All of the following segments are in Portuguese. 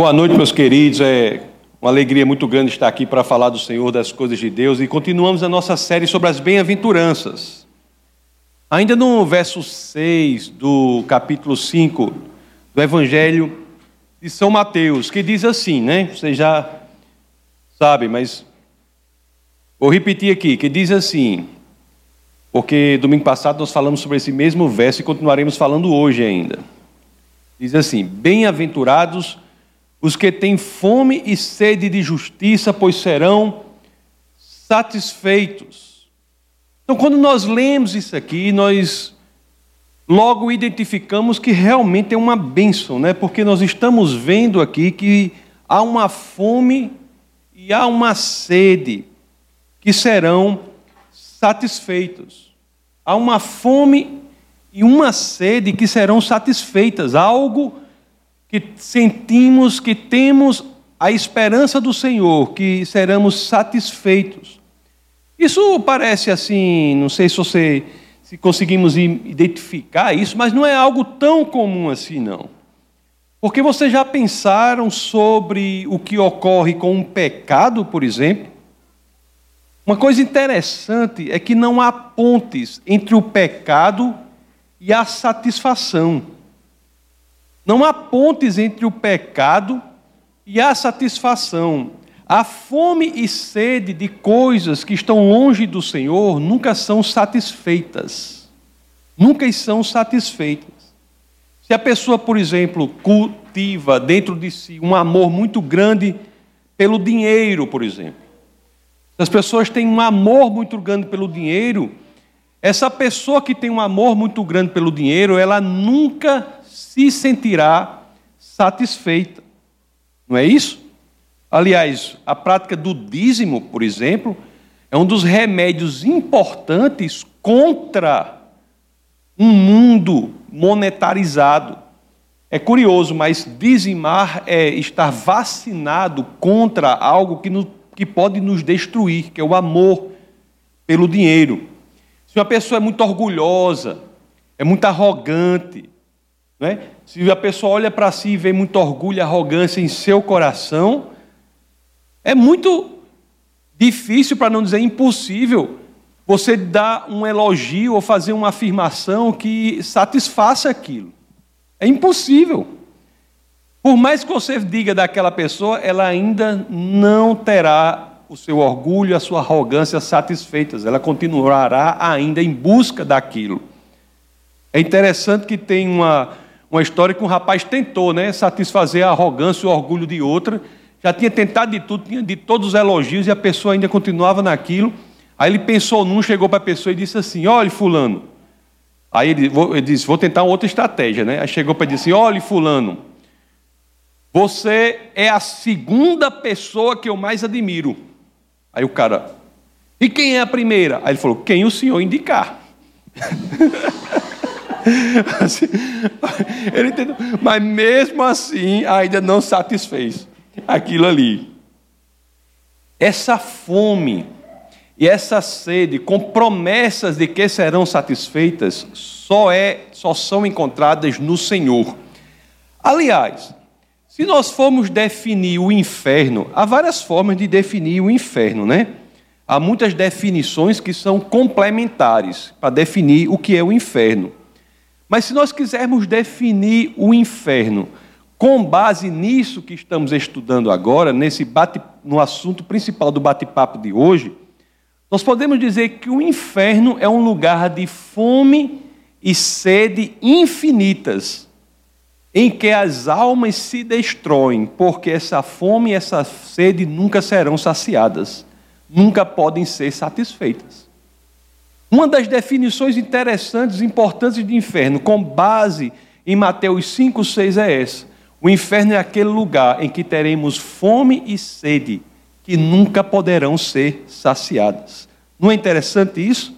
Boa noite, meus queridos. É uma alegria muito grande estar aqui para falar do Senhor, das coisas de Deus e continuamos a nossa série sobre as bem-aventuranças. Ainda no verso 6 do capítulo 5 do Evangelho de São Mateus, que diz assim, né? Vocês já sabem, mas vou repetir aqui, que diz assim, porque domingo passado nós falamos sobre esse mesmo verso e continuaremos falando hoje ainda. Diz assim: Bem-aventurados os que têm fome e sede de justiça, pois serão satisfeitos. Então, quando nós lemos isso aqui, nós logo identificamos que realmente é uma bênção, né? porque nós estamos vendo aqui que há uma fome e há uma sede que serão satisfeitos. Há uma fome e uma sede que serão satisfeitas, algo que sentimos que temos a esperança do Senhor, que seremos satisfeitos. Isso parece assim, não sei se você se conseguimos identificar isso, mas não é algo tão comum assim não. Porque vocês já pensaram sobre o que ocorre com um pecado, por exemplo? Uma coisa interessante é que não há pontes entre o pecado e a satisfação. Não há pontes entre o pecado e a satisfação. A fome e sede de coisas que estão longe do Senhor nunca são satisfeitas. Nunca são satisfeitas. Se a pessoa, por exemplo, cultiva dentro de si um amor muito grande pelo dinheiro, por exemplo. Se as pessoas têm um amor muito grande pelo dinheiro, essa pessoa que tem um amor muito grande pelo dinheiro, ela nunca se sentirá satisfeita. Não é isso? Aliás, a prática do dízimo, por exemplo, é um dos remédios importantes contra um mundo monetarizado. É curioso, mas dizimar é estar vacinado contra algo que, no, que pode nos destruir, que é o amor pelo dinheiro. Se uma pessoa é muito orgulhosa, é muito arrogante, é? Se a pessoa olha para si e vê muito orgulho e arrogância em seu coração, é muito difícil, para não dizer impossível, você dar um elogio ou fazer uma afirmação que satisfaça aquilo. É impossível. Por mais que você diga daquela pessoa, ela ainda não terá o seu orgulho, a sua arrogância satisfeitas. Ela continuará ainda em busca daquilo. É interessante que tem uma uma história que um rapaz tentou né, satisfazer a arrogância e o orgulho de outra. Já tinha tentado de tudo, tinha de todos os elogios e a pessoa ainda continuava naquilo. Aí ele pensou num, chegou para a pessoa e disse assim: Olha, Fulano. Aí ele, ele disse: Vou tentar outra estratégia. Né? Aí chegou para dizer assim: Olha, Fulano, você é a segunda pessoa que eu mais admiro. Aí o cara, e quem é a primeira? Aí ele falou: Quem o senhor indicar. Assim, ele entendeu? Mas mesmo assim, ainda não satisfez aquilo ali. Essa fome e essa sede, com promessas de que serão satisfeitas, só, é, só são encontradas no Senhor. Aliás, se nós formos definir o inferno, há várias formas de definir o inferno, né? Há muitas definições que são complementares para definir o que é o inferno. Mas se nós quisermos definir o inferno com base nisso que estamos estudando agora, nesse bate, no assunto principal do bate-papo de hoje, nós podemos dizer que o inferno é um lugar de fome e sede infinitas, em que as almas se destroem, porque essa fome e essa sede nunca serão saciadas, nunca podem ser satisfeitas. Uma das definições interessantes e importantes de inferno, com base em Mateus 5, 6, é essa. O inferno é aquele lugar em que teremos fome e sede que nunca poderão ser saciadas. Não é interessante isso?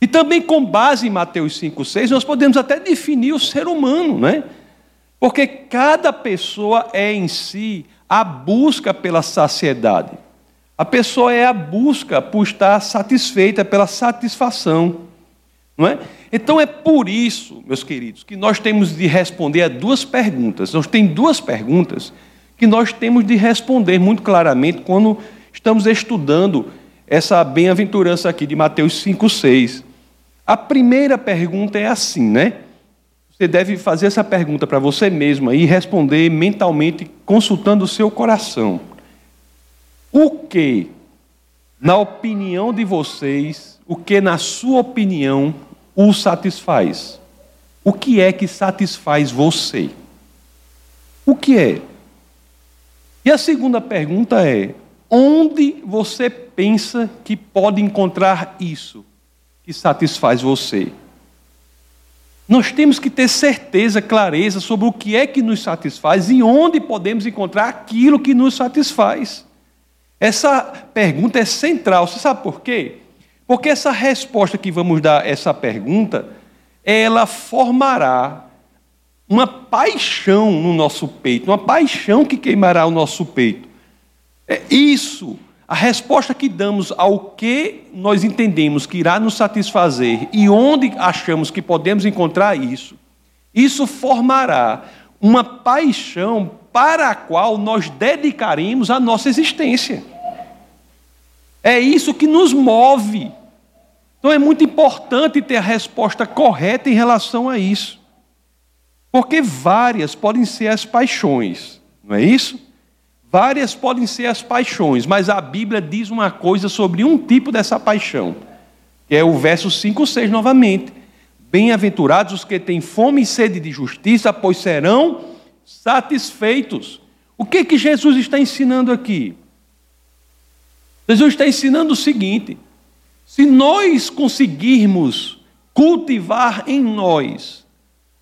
E também com base em Mateus 5, 6, nós podemos até definir o ser humano, né? Porque cada pessoa é em si a busca pela saciedade. A pessoa é a busca por estar satisfeita pela satisfação. Não é? Então é por isso, meus queridos, que nós temos de responder a duas perguntas. Nós temos duas perguntas que nós temos de responder muito claramente quando estamos estudando essa bem-aventurança aqui de Mateus 5,6. A primeira pergunta é assim, né? Você deve fazer essa pergunta para você mesma e responder mentalmente, consultando o seu coração. O que, na opinião de vocês, o que, na sua opinião, o satisfaz? O que é que satisfaz você? O que é? E a segunda pergunta é: onde você pensa que pode encontrar isso que satisfaz você? Nós temos que ter certeza, clareza sobre o que é que nos satisfaz e onde podemos encontrar aquilo que nos satisfaz. Essa pergunta é central. Você sabe por quê? Porque essa resposta que vamos dar a essa pergunta, ela formará uma paixão no nosso peito, uma paixão que queimará o nosso peito. É isso, a resposta que damos ao que nós entendemos que irá nos satisfazer e onde achamos que podemos encontrar isso, isso formará uma paixão para a qual nós dedicaremos a nossa existência. É isso que nos move. Então é muito importante ter a resposta correta em relação a isso. Porque várias podem ser as paixões, não é isso? Várias podem ser as paixões, mas a Bíblia diz uma coisa sobre um tipo dessa paixão, que é o verso 5, 6 novamente. Bem-aventurados os que têm fome e sede de justiça, pois serão satisfeitos. O que que Jesus está ensinando aqui? Jesus está ensinando o seguinte: se nós conseguirmos cultivar em nós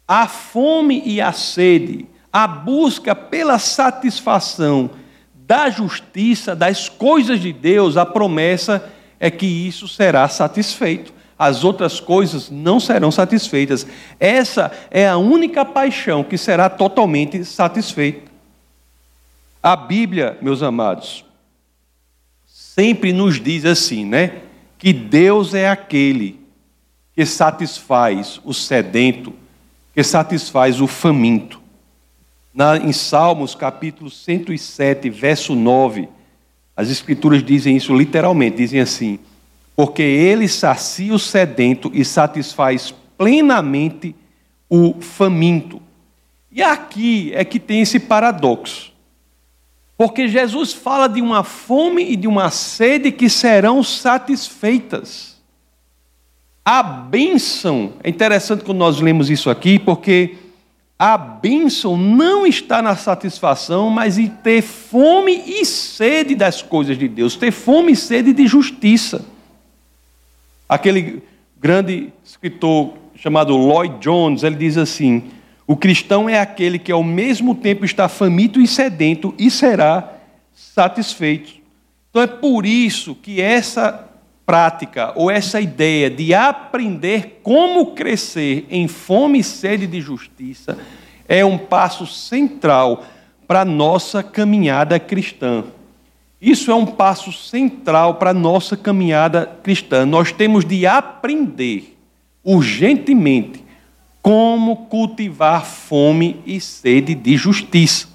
a fome e a sede, a busca pela satisfação da justiça, das coisas de Deus, a promessa é que isso será satisfeito. As outras coisas não serão satisfeitas. Essa é a única paixão que será totalmente satisfeita. A Bíblia, meus amados, sempre nos diz assim, né? Que Deus é aquele que satisfaz o sedento que satisfaz o faminto. Na, em Salmos, capítulo 107, verso 9, as Escrituras dizem isso literalmente: dizem assim, porque ele sacia o sedento e satisfaz plenamente o faminto. E aqui é que tem esse paradoxo. Porque Jesus fala de uma fome e de uma sede que serão satisfeitas. A bênção, é interessante quando nós lemos isso aqui, porque a bênção não está na satisfação, mas em ter fome e sede das coisas de Deus, ter fome e sede de justiça. Aquele grande escritor chamado Lloyd Jones, ele diz assim: o cristão é aquele que ao mesmo tempo está faminto e sedento e será satisfeito. Então é por isso que essa prática ou essa ideia de aprender como crescer em fome e sede de justiça é um passo central para a nossa caminhada cristã. Isso é um passo central para a nossa caminhada cristã. Nós temos de aprender urgentemente como cultivar fome e sede de justiça.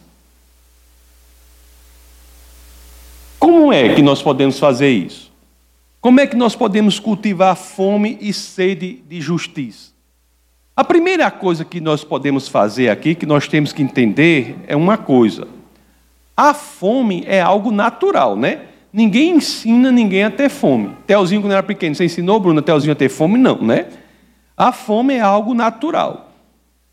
Como é que nós podemos fazer isso? Como é que nós podemos cultivar fome e sede de justiça? A primeira coisa que nós podemos fazer aqui, que nós temos que entender, é uma coisa. A fome é algo natural, né? Ninguém ensina ninguém a ter fome. Telzinho, quando era pequeno, você ensinou, Bruna, Telzinho a ter fome? Não, né? A fome é algo natural.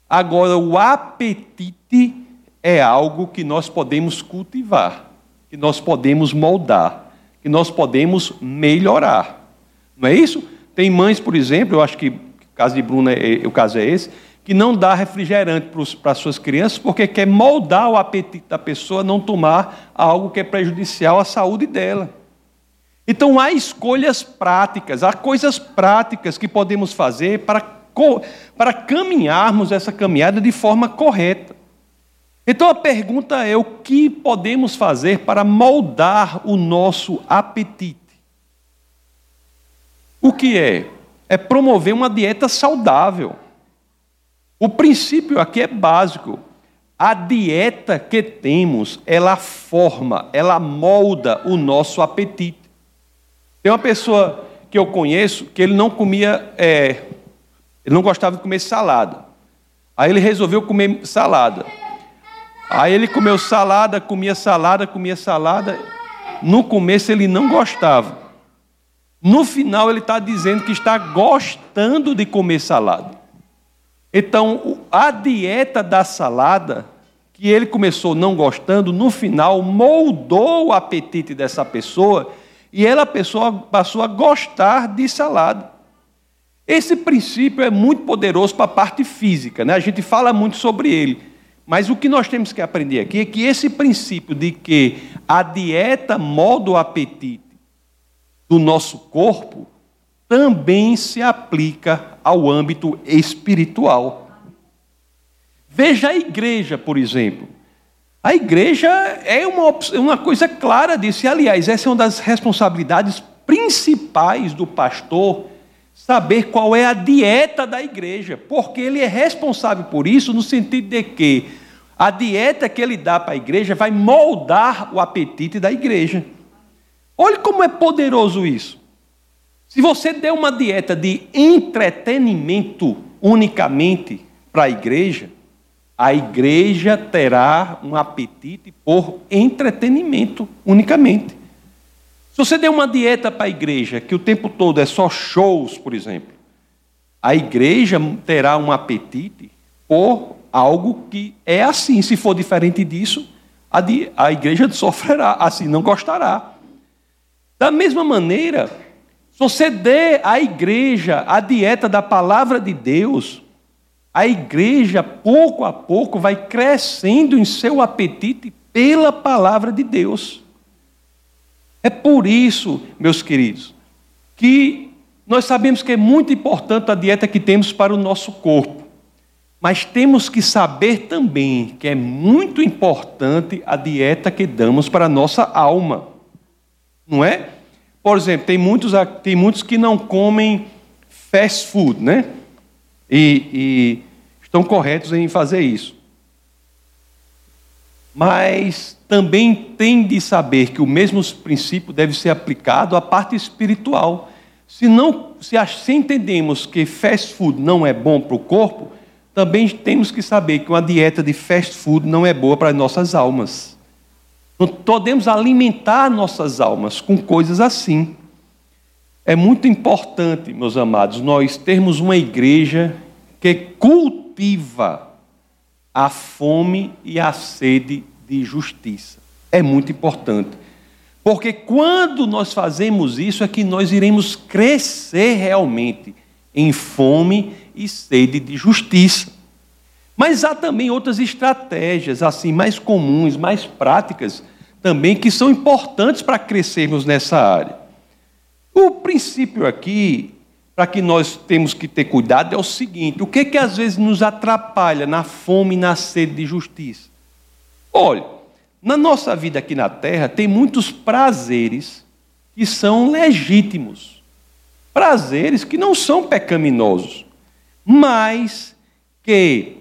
Agora, o apetite é algo que nós podemos cultivar, que nós podemos moldar que nós podemos melhorar. Não é isso? Tem mães, por exemplo, eu acho que o caso de Bruna, é, o caso é esse, que não dá refrigerante para as suas crianças porque quer moldar o apetite da pessoa não tomar algo que é prejudicial à saúde dela. Então há escolhas práticas, há coisas práticas que podemos fazer para, para caminharmos essa caminhada de forma correta. Então a pergunta é: o que podemos fazer para moldar o nosso apetite? O que é? É promover uma dieta saudável. O princípio aqui é básico. a dieta que temos, ela forma, ela molda o nosso apetite. Tem uma pessoa que eu conheço que ele não comia, é, ele não gostava de comer salada. Aí ele resolveu comer salada. Aí ele comeu salada, comia salada, comia salada. No começo ele não gostava. No final ele está dizendo que está gostando de comer salada. Então, a dieta da salada, que ele começou não gostando, no final moldou o apetite dessa pessoa e ela pessoa passou a gostar de salada. Esse princípio é muito poderoso para a parte física, né? a gente fala muito sobre ele. Mas o que nós temos que aprender aqui é que esse princípio de que a dieta molda o apetite do nosso corpo também se aplica ao âmbito espiritual. Veja a igreja, por exemplo. A igreja é uma, uma coisa clara disso. E, aliás, essa é uma das responsabilidades principais do pastor, saber qual é a dieta da igreja, porque ele é responsável por isso, no sentido de que a dieta que ele dá para a igreja vai moldar o apetite da igreja. Olhe como é poderoso isso. Se você der uma dieta de entretenimento unicamente para a igreja, a igreja terá um apetite por entretenimento unicamente. Se você der uma dieta para a igreja que o tempo todo é só shows, por exemplo, a igreja terá um apetite por algo que é assim. Se for diferente disso, a, igreja sofrerá, assim não gostará. Da mesma maneira, você dê à igreja a dieta da palavra de Deus, a igreja, pouco a pouco, vai crescendo em seu apetite pela palavra de Deus. É por isso, meus queridos, que nós sabemos que é muito importante a dieta que temos para o nosso corpo, mas temos que saber também que é muito importante a dieta que damos para a nossa alma, não é? Por exemplo, tem muitos, tem muitos que não comem fast food, né? E, e estão corretos em fazer isso. Mas também tem de saber que o mesmo princípio deve ser aplicado à parte espiritual. Se, não, se, se entendemos que fast food não é bom para o corpo, também temos que saber que uma dieta de fast food não é boa para as nossas almas. Não podemos alimentar nossas almas com coisas assim. É muito importante, meus amados, nós termos uma igreja que cultiva a fome e a sede de justiça. É muito importante. Porque quando nós fazemos isso é que nós iremos crescer realmente em fome e sede de justiça. Mas há também outras estratégias, assim, mais comuns, mais práticas, também, que são importantes para crescermos nessa área. O princípio aqui, para que nós temos que ter cuidado, é o seguinte: o que, que às vezes nos atrapalha na fome e na sede de justiça? Olha, na nossa vida aqui na terra, tem muitos prazeres que são legítimos, prazeres que não são pecaminosos, mas que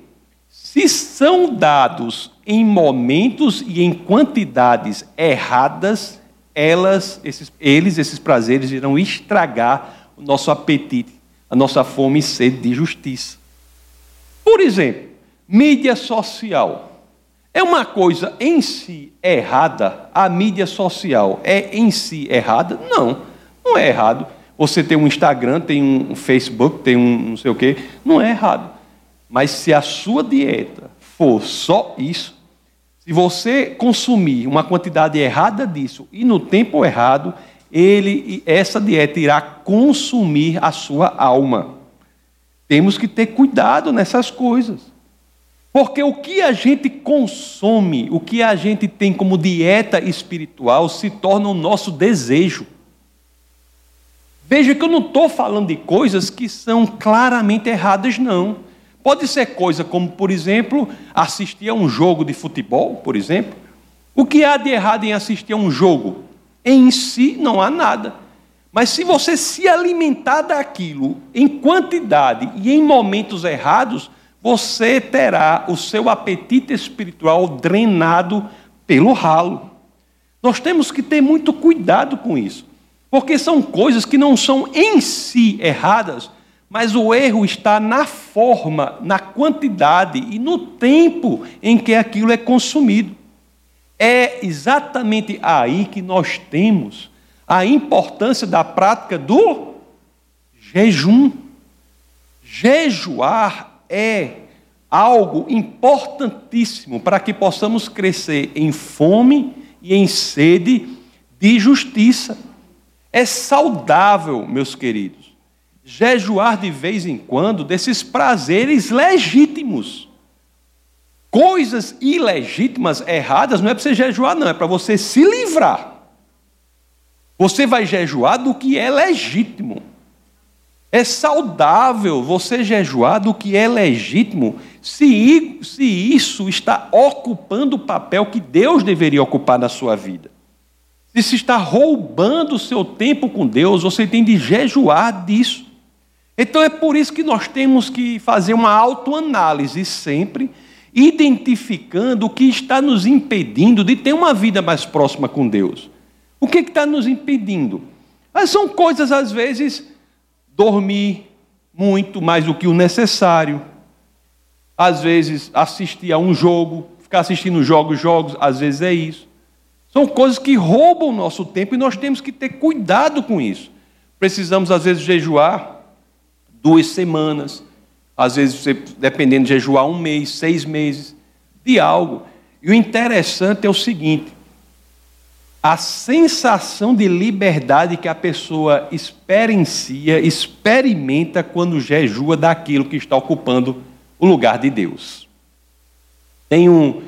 se são dados em momentos e em quantidades erradas, elas, esses, eles, esses prazeres, irão estragar o nosso apetite, a nossa fome e sede de justiça. Por exemplo, mídia social. É uma coisa em si errada? A mídia social é em si errada? Não, não é errado. Você tem um Instagram, tem um Facebook, tem um não sei o quê, não é errado. Mas se a sua dieta for só isso, se você consumir uma quantidade errada disso e no tempo errado, ele, essa dieta irá consumir a sua alma. Temos que ter cuidado nessas coisas. Porque o que a gente consome, o que a gente tem como dieta espiritual, se torna o nosso desejo. Veja que eu não estou falando de coisas que são claramente erradas, não. Pode ser coisa como, por exemplo, assistir a um jogo de futebol, por exemplo. O que há de errado em assistir a um jogo? Em si não há nada. Mas se você se alimentar daquilo em quantidade e em momentos errados, você terá o seu apetite espiritual drenado pelo ralo. Nós temos que ter muito cuidado com isso, porque são coisas que não são em si erradas, mas o erro está na forma, na quantidade e no tempo em que aquilo é consumido. É exatamente aí que nós temos a importância da prática do jejum. Jejuar é algo importantíssimo para que possamos crescer em fome e em sede de justiça. É saudável, meus queridos, jejuar de vez em quando desses prazeres legítimos. Coisas ilegítimas, erradas, não é para você jejuar, não, é para você se livrar. Você vai jejuar do que é legítimo. É saudável você jejuar do que é legítimo, se, se isso está ocupando o papel que Deus deveria ocupar na sua vida. Se se está roubando o seu tempo com Deus, você tem de jejuar disso. Então é por isso que nós temos que fazer uma autoanálise sempre identificando o que está nos impedindo de ter uma vida mais próxima com Deus. O que está nos impedindo? Mas são coisas, às vezes, dormir muito mais do que o necessário, às vezes assistir a um jogo, ficar assistindo jogos, jogos, às vezes é isso. São coisas que roubam o nosso tempo e nós temos que ter cuidado com isso. Precisamos, às vezes, jejuar duas semanas, às vezes, você, dependendo, jejuar um mês, seis meses, de algo. E o interessante é o seguinte: a sensação de liberdade que a pessoa experiencia, experimenta quando jejua daquilo que está ocupando o lugar de Deus. Tem um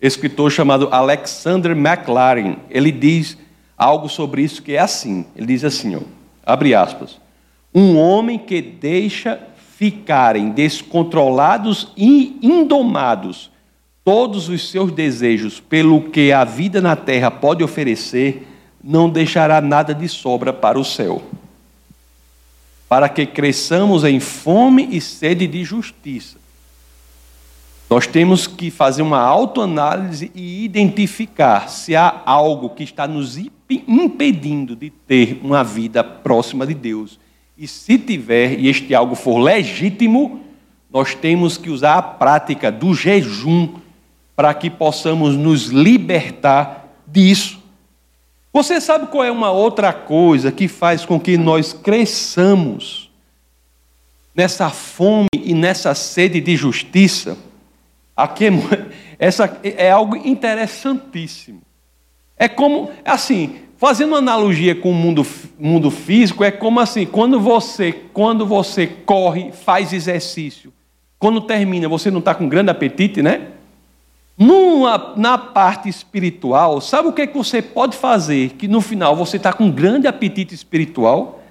escritor chamado Alexander McLaren, ele diz algo sobre isso que é assim. Ele diz assim, ó, abre aspas: um homem que deixa ficarem descontrolados e indomados todos os seus desejos pelo que a vida na terra pode oferecer, não deixará nada de sobra para o céu. Para que cresçamos em fome e sede de justiça. Nós temos que fazer uma autoanálise e identificar se há algo que está nos impedindo de ter uma vida próxima de Deus e se tiver, e este algo for legítimo, nós temos que usar a prática do jejum para que possamos nos libertar disso. Você sabe qual é uma outra coisa que faz com que nós cresçamos nessa fome e nessa sede de justiça? Aqui essa é algo interessantíssimo. É como, assim, Fazendo uma analogia com o mundo, mundo físico, é como assim, quando você, quando você corre, faz exercício, quando termina, você não está com grande apetite, né? Numa, na parte espiritual, sabe o que, é que você pode fazer que no final você está com grande apetite espiritual?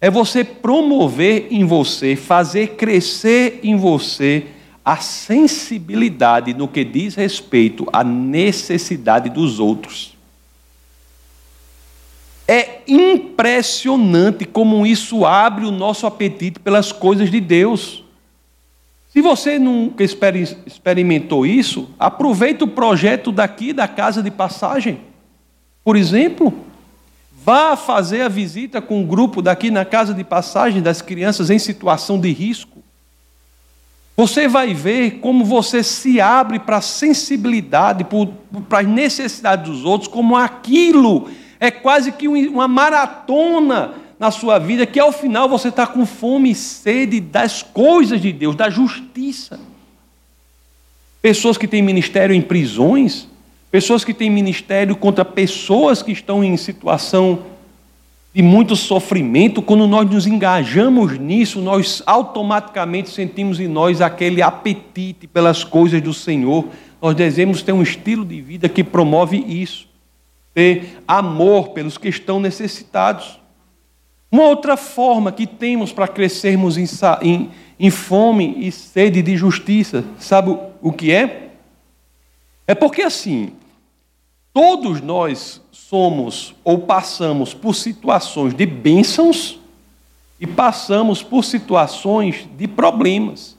É você promover em você, fazer crescer em você a sensibilidade no que diz respeito à necessidade dos outros. É impressionante como isso abre o nosso apetite pelas coisas de Deus. Se você nunca experimentou isso, aproveite o projeto daqui da casa de passagem. Por exemplo, vá fazer a visita com um grupo daqui na casa de passagem das crianças em situação de risco. Você vai ver como você se abre para a sensibilidade, para as necessidades dos outros, como aquilo é quase que uma maratona na sua vida, que ao final você está com fome e sede das coisas de Deus, da justiça. Pessoas que têm ministério em prisões, pessoas que têm ministério contra pessoas que estão em situação de muito sofrimento, quando nós nos engajamos nisso, nós automaticamente sentimos em nós aquele apetite pelas coisas do Senhor. Nós devemos ter um estilo de vida que promove isso ter amor pelos que estão necessitados. Uma outra forma que temos para crescermos em, em, em fome e sede de justiça, sabe o que é? É porque assim, todos nós somos ou passamos por situações de bênçãos e passamos por situações de problemas.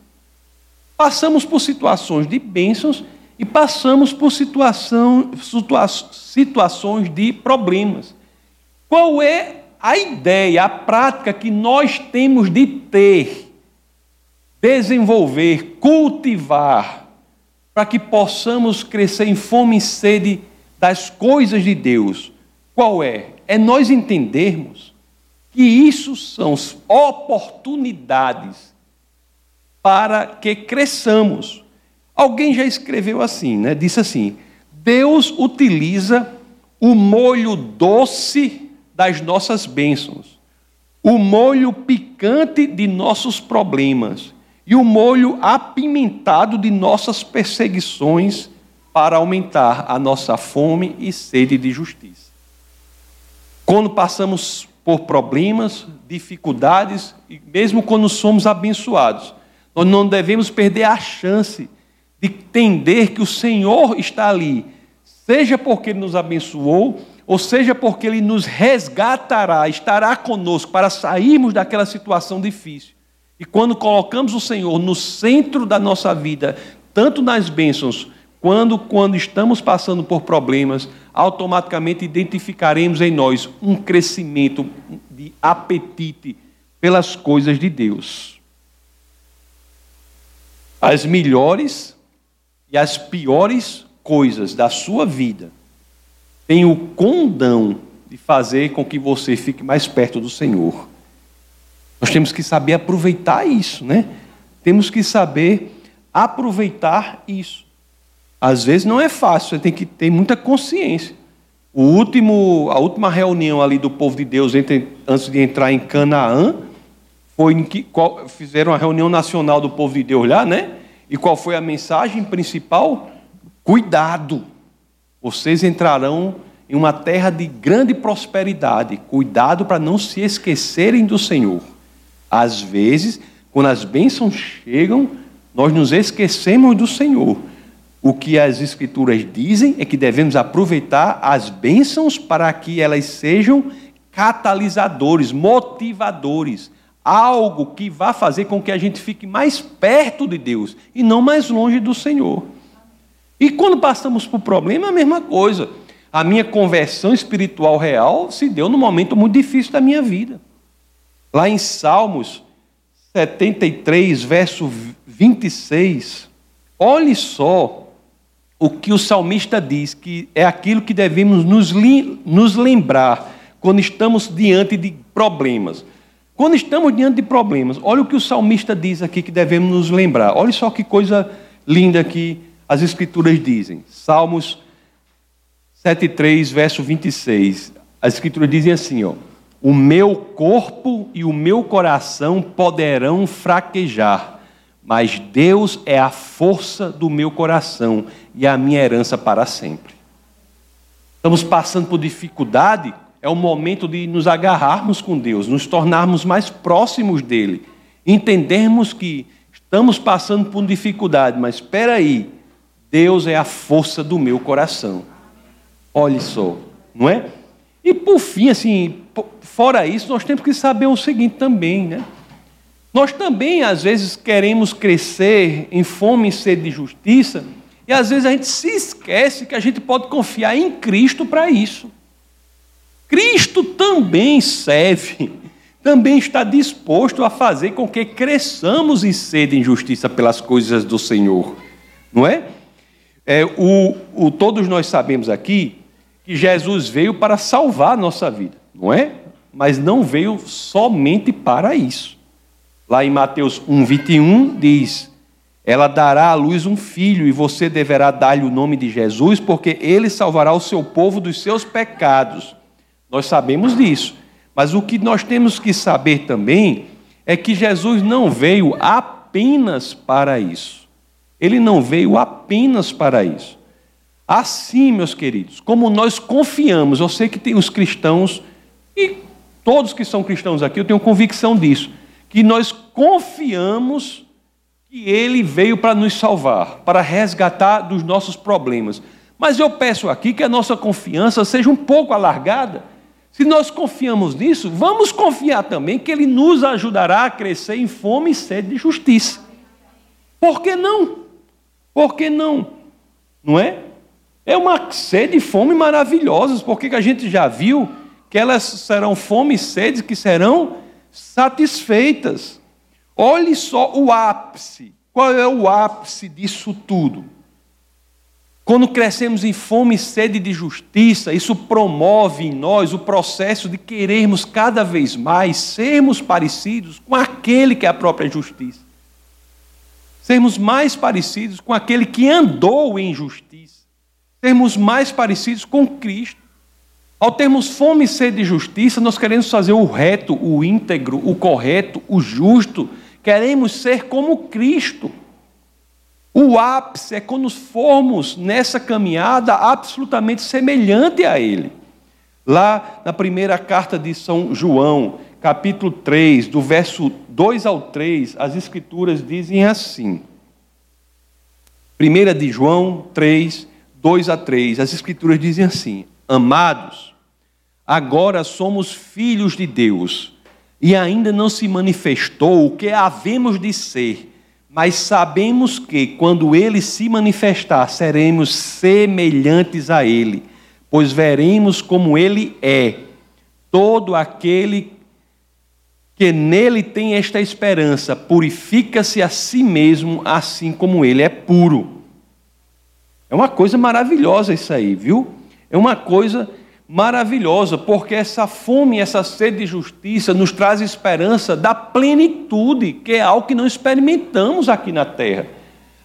passamos por situações de bênçãos e passamos por situação, situa situações de problemas. Qual é a ideia, a prática que nós temos de ter, desenvolver, cultivar, para que possamos crescer em fome e sede das coisas de Deus? Qual é? É nós entendermos que isso são oportunidades para que cresçamos. Alguém já escreveu assim, né? Disse assim: Deus utiliza o molho doce das nossas bênçãos, o molho picante de nossos problemas e o molho apimentado de nossas perseguições para aumentar a nossa fome e sede de justiça. Quando passamos por problemas, dificuldades e mesmo quando somos abençoados, nós não devemos perder a chance de entender que o Senhor está ali, seja porque Ele nos abençoou, ou seja porque Ele nos resgatará, estará conosco para sairmos daquela situação difícil. E quando colocamos o Senhor no centro da nossa vida, tanto nas bênçãos, quando, quando estamos passando por problemas, automaticamente identificaremos em nós um crescimento de apetite pelas coisas de Deus. As melhores e as piores coisas da sua vida têm o condão de fazer com que você fique mais perto do Senhor. Nós temos que saber aproveitar isso, né? Temos que saber aproveitar isso. Às vezes não é fácil, você tem que ter muita consciência. O último, a última reunião ali do povo de Deus entre, antes de entrar em Canaã foi em que qual, fizeram a reunião nacional do povo de Deus lá, né? E qual foi a mensagem principal? Cuidado, vocês entrarão em uma terra de grande prosperidade. Cuidado para não se esquecerem do Senhor. Às vezes, quando as bênçãos chegam, nós nos esquecemos do Senhor. O que as Escrituras dizem é que devemos aproveitar as bênçãos para que elas sejam catalisadores, motivadores algo que vá fazer com que a gente fique mais perto de Deus e não mais longe do Senhor. E quando passamos por problema, é a mesma coisa. A minha conversão espiritual real se deu num momento muito difícil da minha vida. Lá em Salmos 73, verso 26, olhe só o que o salmista diz, que é aquilo que devemos nos, nos lembrar quando estamos diante de problemas. Quando estamos diante de problemas, olha o que o salmista diz aqui que devemos nos lembrar. Olha só que coisa linda que as escrituras dizem. Salmos 7:3, verso 26. As escrituras dizem assim, ó: O meu corpo e o meu coração poderão fraquejar, mas Deus é a força do meu coração e a minha herança para sempre. Estamos passando por dificuldade, é o momento de nos agarrarmos com Deus, nos tornarmos mais próximos dele, entendermos que estamos passando por dificuldade, mas espera aí, Deus é a força do meu coração. Olhe só, não é? E por fim, assim, fora isso, nós temos que saber o seguinte também, né? Nós também, às vezes, queremos crescer em fome e sede de justiça, e às vezes a gente se esquece que a gente pode confiar em Cristo para isso. Cristo também serve, também está disposto a fazer com que cresçamos em sede em justiça pelas coisas do Senhor, não é? é o, o, todos nós sabemos aqui que Jesus veio para salvar a nossa vida, não é? Mas não veio somente para isso. Lá em Mateus 1,21 diz: Ela dará à luz um filho, e você deverá dar-lhe o nome de Jesus, porque ele salvará o seu povo dos seus pecados. Nós sabemos disso. Mas o que nós temos que saber também é que Jesus não veio apenas para isso. Ele não veio apenas para isso. Assim, meus queridos, como nós confiamos, eu sei que tem os cristãos, e todos que são cristãos aqui, eu tenho convicção disso, que nós confiamos que Ele veio para nos salvar, para resgatar dos nossos problemas. Mas eu peço aqui que a nossa confiança seja um pouco alargada se nós confiamos nisso, vamos confiar também que Ele nos ajudará a crescer em fome e sede de justiça. Por que não? Por que não? Não é? É uma sede e fome maravilhosas, porque a gente já viu que elas serão fome e sede que serão satisfeitas. Olhe só o ápice. Qual é o ápice disso tudo? Quando crescemos em fome e sede de justiça, isso promove em nós o processo de querermos cada vez mais sermos parecidos com aquele que é a própria justiça. Sermos mais parecidos com aquele que andou em justiça. Sermos mais parecidos com Cristo. Ao termos fome e sede de justiça, nós queremos fazer o reto, o íntegro, o correto, o justo. Queremos ser como Cristo. O ápice é quando formos nessa caminhada absolutamente semelhante a Ele. Lá na primeira carta de São João, capítulo 3, do verso 2 ao 3, as Escrituras dizem assim. Primeira de João 3, 2 a 3, as Escrituras dizem assim: Amados, agora somos filhos de Deus, e ainda não se manifestou o que havemos de ser, mas sabemos que, quando ele se manifestar, seremos semelhantes a ele, pois veremos como ele é. Todo aquele que nele tem esta esperança purifica-se a si mesmo, assim como ele é puro. É uma coisa maravilhosa isso aí, viu? É uma coisa maravilhosa, porque essa fome, essa sede de justiça nos traz esperança da plenitude, que é algo que não experimentamos aqui na terra.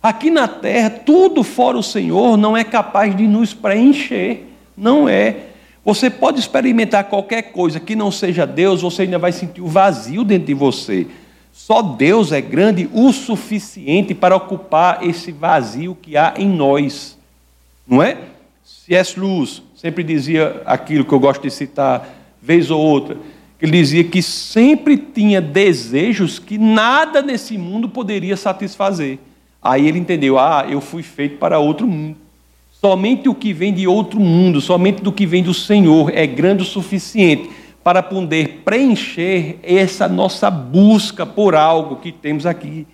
Aqui na terra, tudo fora o Senhor não é capaz de nos preencher. Não é. Você pode experimentar qualquer coisa que não seja Deus, você ainda vai sentir o vazio dentro de você. Só Deus é grande o suficiente para ocupar esse vazio que há em nós. Não é? C.S. Lewis sempre dizia aquilo que eu gosto de citar, vez ou outra. Ele dizia que sempre tinha desejos que nada nesse mundo poderia satisfazer. Aí ele entendeu: ah, eu fui feito para outro mundo. Somente o que vem de outro mundo, somente do que vem do Senhor é grande o suficiente para poder preencher essa nossa busca por algo que temos aqui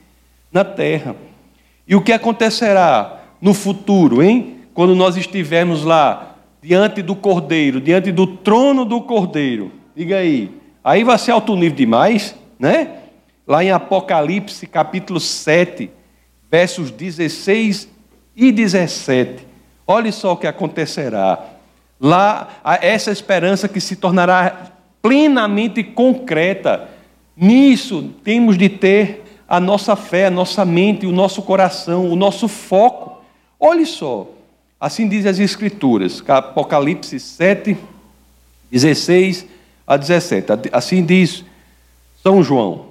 na terra. E o que acontecerá no futuro, hein? Quando nós estivermos lá diante do Cordeiro, diante do trono do Cordeiro. Diga aí. Aí vai ser alto nível demais, né? Lá em Apocalipse, capítulo 7, versos 16 e 17. Olhe só o que acontecerá. Lá, essa esperança que se tornará plenamente concreta. Nisso temos de ter a nossa fé, a nossa mente, o nosso coração, o nosso foco. Olhe só, Assim diz as Escrituras, Apocalipse 7, 16 a 17. Assim diz São João: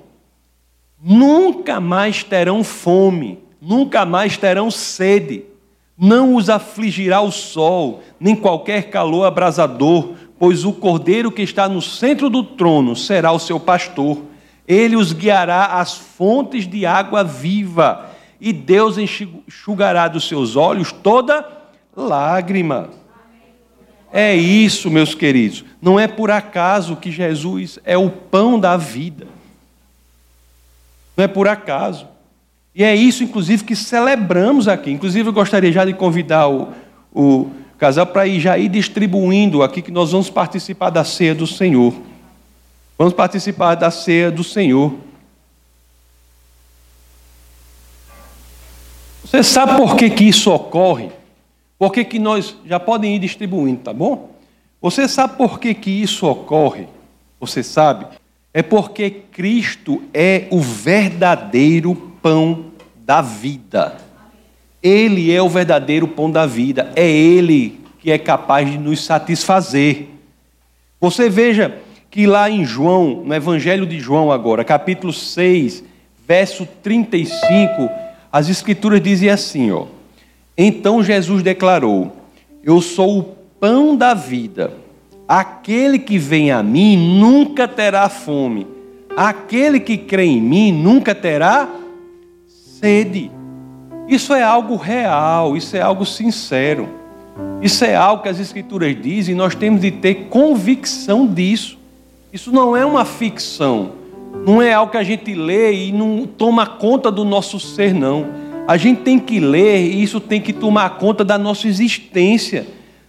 Nunca mais terão fome, nunca mais terão sede, não os afligirá o sol, nem qualquer calor abrasador, pois o cordeiro que está no centro do trono será o seu pastor. Ele os guiará às fontes de água viva, e Deus enxugará dos seus olhos toda lágrima. É isso, meus queridos. Não é por acaso que Jesus é o pão da vida. Não é por acaso. E é isso, inclusive, que celebramos aqui. Inclusive, eu gostaria já de convidar o, o casal para ir já ir distribuindo aqui, que nós vamos participar da ceia do Senhor. Vamos participar da ceia do Senhor. Você sabe por que, que isso ocorre? Por que, que nós já podem ir distribuindo, tá bom? Você sabe por que, que isso ocorre? Você sabe? É porque Cristo é o verdadeiro pão da vida. Ele é o verdadeiro pão da vida. É Ele que é capaz de nos satisfazer. Você veja que lá em João, no Evangelho de João, agora, capítulo 6, verso 35, as Escrituras dizem assim: ó. Então Jesus declarou: Eu sou o pão da vida. Aquele que vem a mim nunca terá fome. Aquele que crê em mim nunca terá sede. Isso é algo real, isso é algo sincero. Isso é algo que as Escrituras dizem e nós temos de ter convicção disso. Isso não é uma ficção, não é algo que a gente lê e não toma conta do nosso ser, não. A gente tem que ler e isso tem que tomar conta da nossa existência.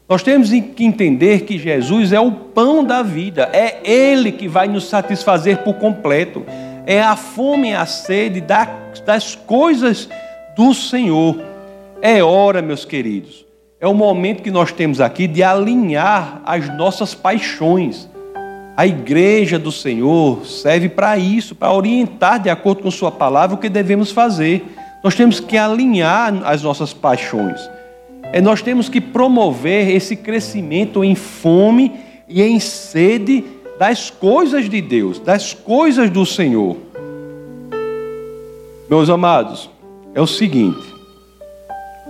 Nós temos que entender que Jesus é o pão da vida, é Ele que vai nos satisfazer por completo. É a fome e a sede das coisas do Senhor. É hora, meus queridos, é o momento que nós temos aqui de alinhar as nossas paixões. A igreja do Senhor serve para isso, para orientar de acordo com Sua palavra o que devemos fazer. Nós temos que alinhar as nossas paixões. É, nós temos que promover esse crescimento em fome e em sede das coisas de Deus, das coisas do Senhor. Meus amados, é o seguinte: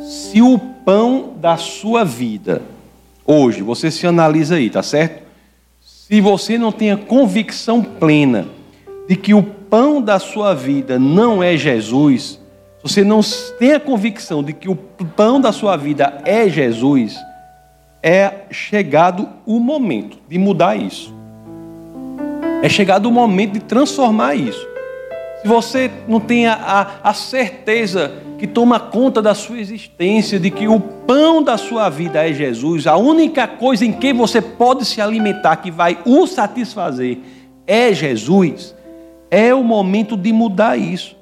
se o pão da sua vida, hoje, você se analisa aí, tá certo? Se você não tem a convicção plena de que o pão da sua vida não é Jesus, você não tem a convicção de que o pão da sua vida é Jesus, é chegado o momento de mudar isso. É chegado o momento de transformar isso. Se você não tem a, a, a certeza que toma conta da sua existência, de que o pão da sua vida é Jesus, a única coisa em que você pode se alimentar que vai o satisfazer é Jesus, é o momento de mudar isso.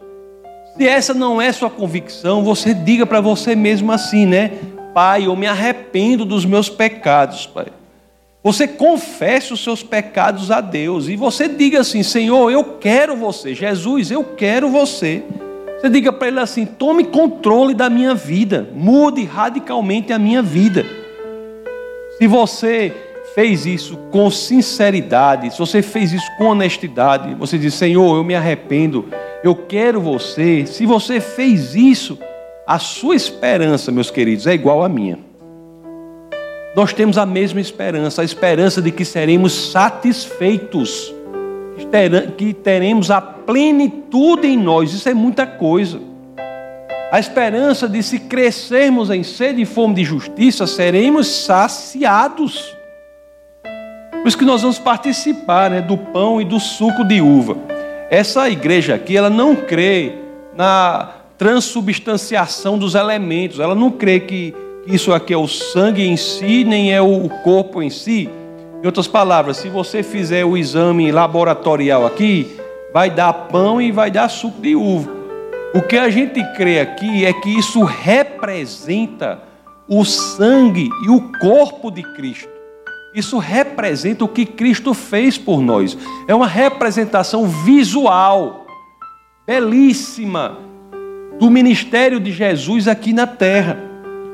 Se essa não é sua convicção, você diga para você mesmo assim, né? Pai, eu me arrependo dos meus pecados, Pai. Você confesse os seus pecados a Deus e você diga assim: Senhor, eu quero você. Jesus, eu quero você. Você diga para ele assim: tome controle da minha vida, mude radicalmente a minha vida. Se você fez isso com sinceridade, se você fez isso com honestidade, você diz: Senhor, eu me arrependo, eu quero você. Se você fez isso, a sua esperança, meus queridos, é igual à minha. Nós temos a mesma esperança, a esperança de que seremos satisfeitos que teremos a plenitude em nós. Isso é muita coisa. A esperança de se crescermos em sede e fome de justiça, seremos saciados. Por isso que nós vamos participar né, do pão e do suco de uva. Essa igreja aqui, ela não crê na transubstanciação dos elementos. Ela não crê que isso aqui é o sangue em si, nem é o corpo em si. Em outras palavras, se você fizer o exame laboratorial aqui, vai dar pão e vai dar suco de uva. O que a gente crê aqui é que isso representa o sangue e o corpo de Cristo. Isso representa o que Cristo fez por nós. É uma representação visual, belíssima, do ministério de Jesus aqui na terra.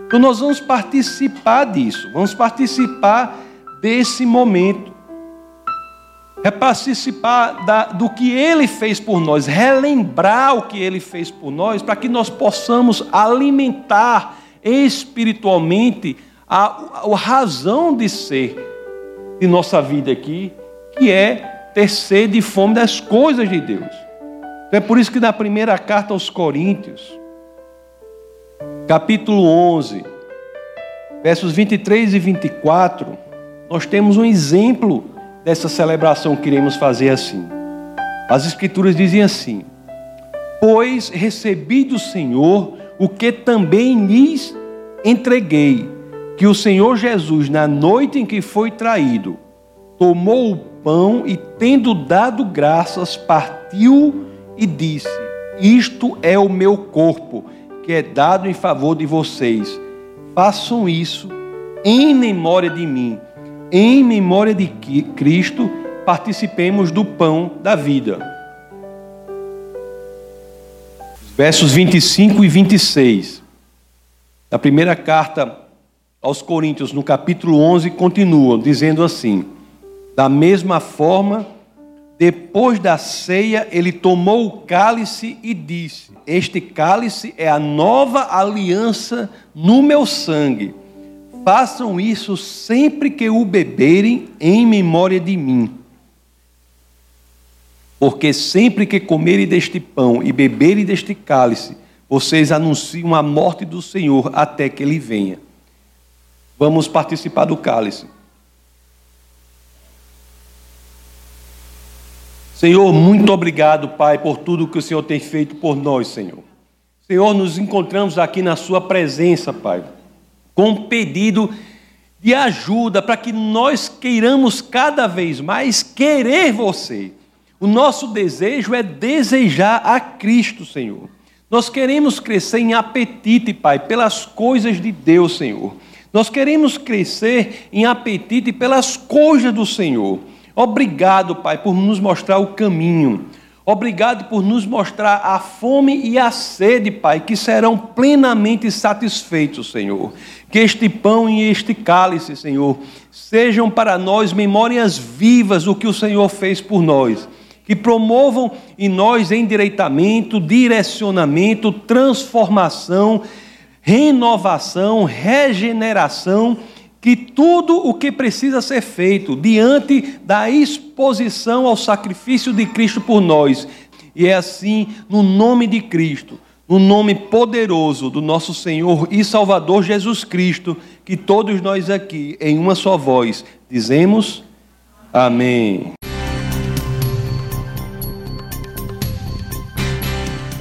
Então nós vamos participar disso, vamos participar desse momento. É participar da, do que Ele fez por nós, relembrar o que Ele fez por nós, para que nós possamos alimentar espiritualmente a, a razão de ser de nossa vida aqui, que é ter sede e fome das coisas de Deus. Então é por isso que na primeira carta aos Coríntios, capítulo 11, versos 23 e 24, nós temos um exemplo dessa celebração que iremos fazer assim. As Escrituras dizem assim: Pois recebi do Senhor o que também lhes entreguei, que o Senhor Jesus, na noite em que foi traído, tomou o pão e, tendo dado graças, partiu e disse: Isto é o meu corpo, que é dado em favor de vocês. Façam isso em memória de mim em memória de Cristo, participemos do pão da vida. Versos 25 e 26. A primeira carta aos Coríntios, no capítulo 11, continua dizendo assim: Da mesma forma, depois da ceia, ele tomou o cálice e disse: Este cálice é a nova aliança no meu sangue. Façam isso sempre que o beberem em memória de mim. Porque sempre que comerem deste pão e beberem deste cálice, vocês anunciam a morte do Senhor até que ele venha. Vamos participar do cálice. Senhor, muito obrigado, Pai, por tudo que o Senhor tem feito por nós, Senhor. Senhor, nos encontramos aqui na Sua presença, Pai, com um pedido de ajuda para que nós queiramos cada vez mais querer você. O nosso desejo é desejar a Cristo, Senhor. Nós queremos crescer em apetite, Pai, pelas coisas de Deus, Senhor. Nós queremos crescer em apetite pelas coisas do Senhor. Obrigado, Pai, por nos mostrar o caminho. Obrigado por nos mostrar a fome e a sede, Pai, que serão plenamente satisfeitos, Senhor. Que este pão e este cálice, Senhor, sejam para nós memórias vivas do que o Senhor fez por nós. Que promovam em nós endireitamento, direcionamento, transformação, renovação, regeneração que tudo o que precisa ser feito diante da exposição ao sacrifício de Cristo por nós. E é assim, no nome de Cristo, no nome poderoso do nosso Senhor e Salvador Jesus Cristo, que todos nós aqui, em uma só voz, dizemos: Amém.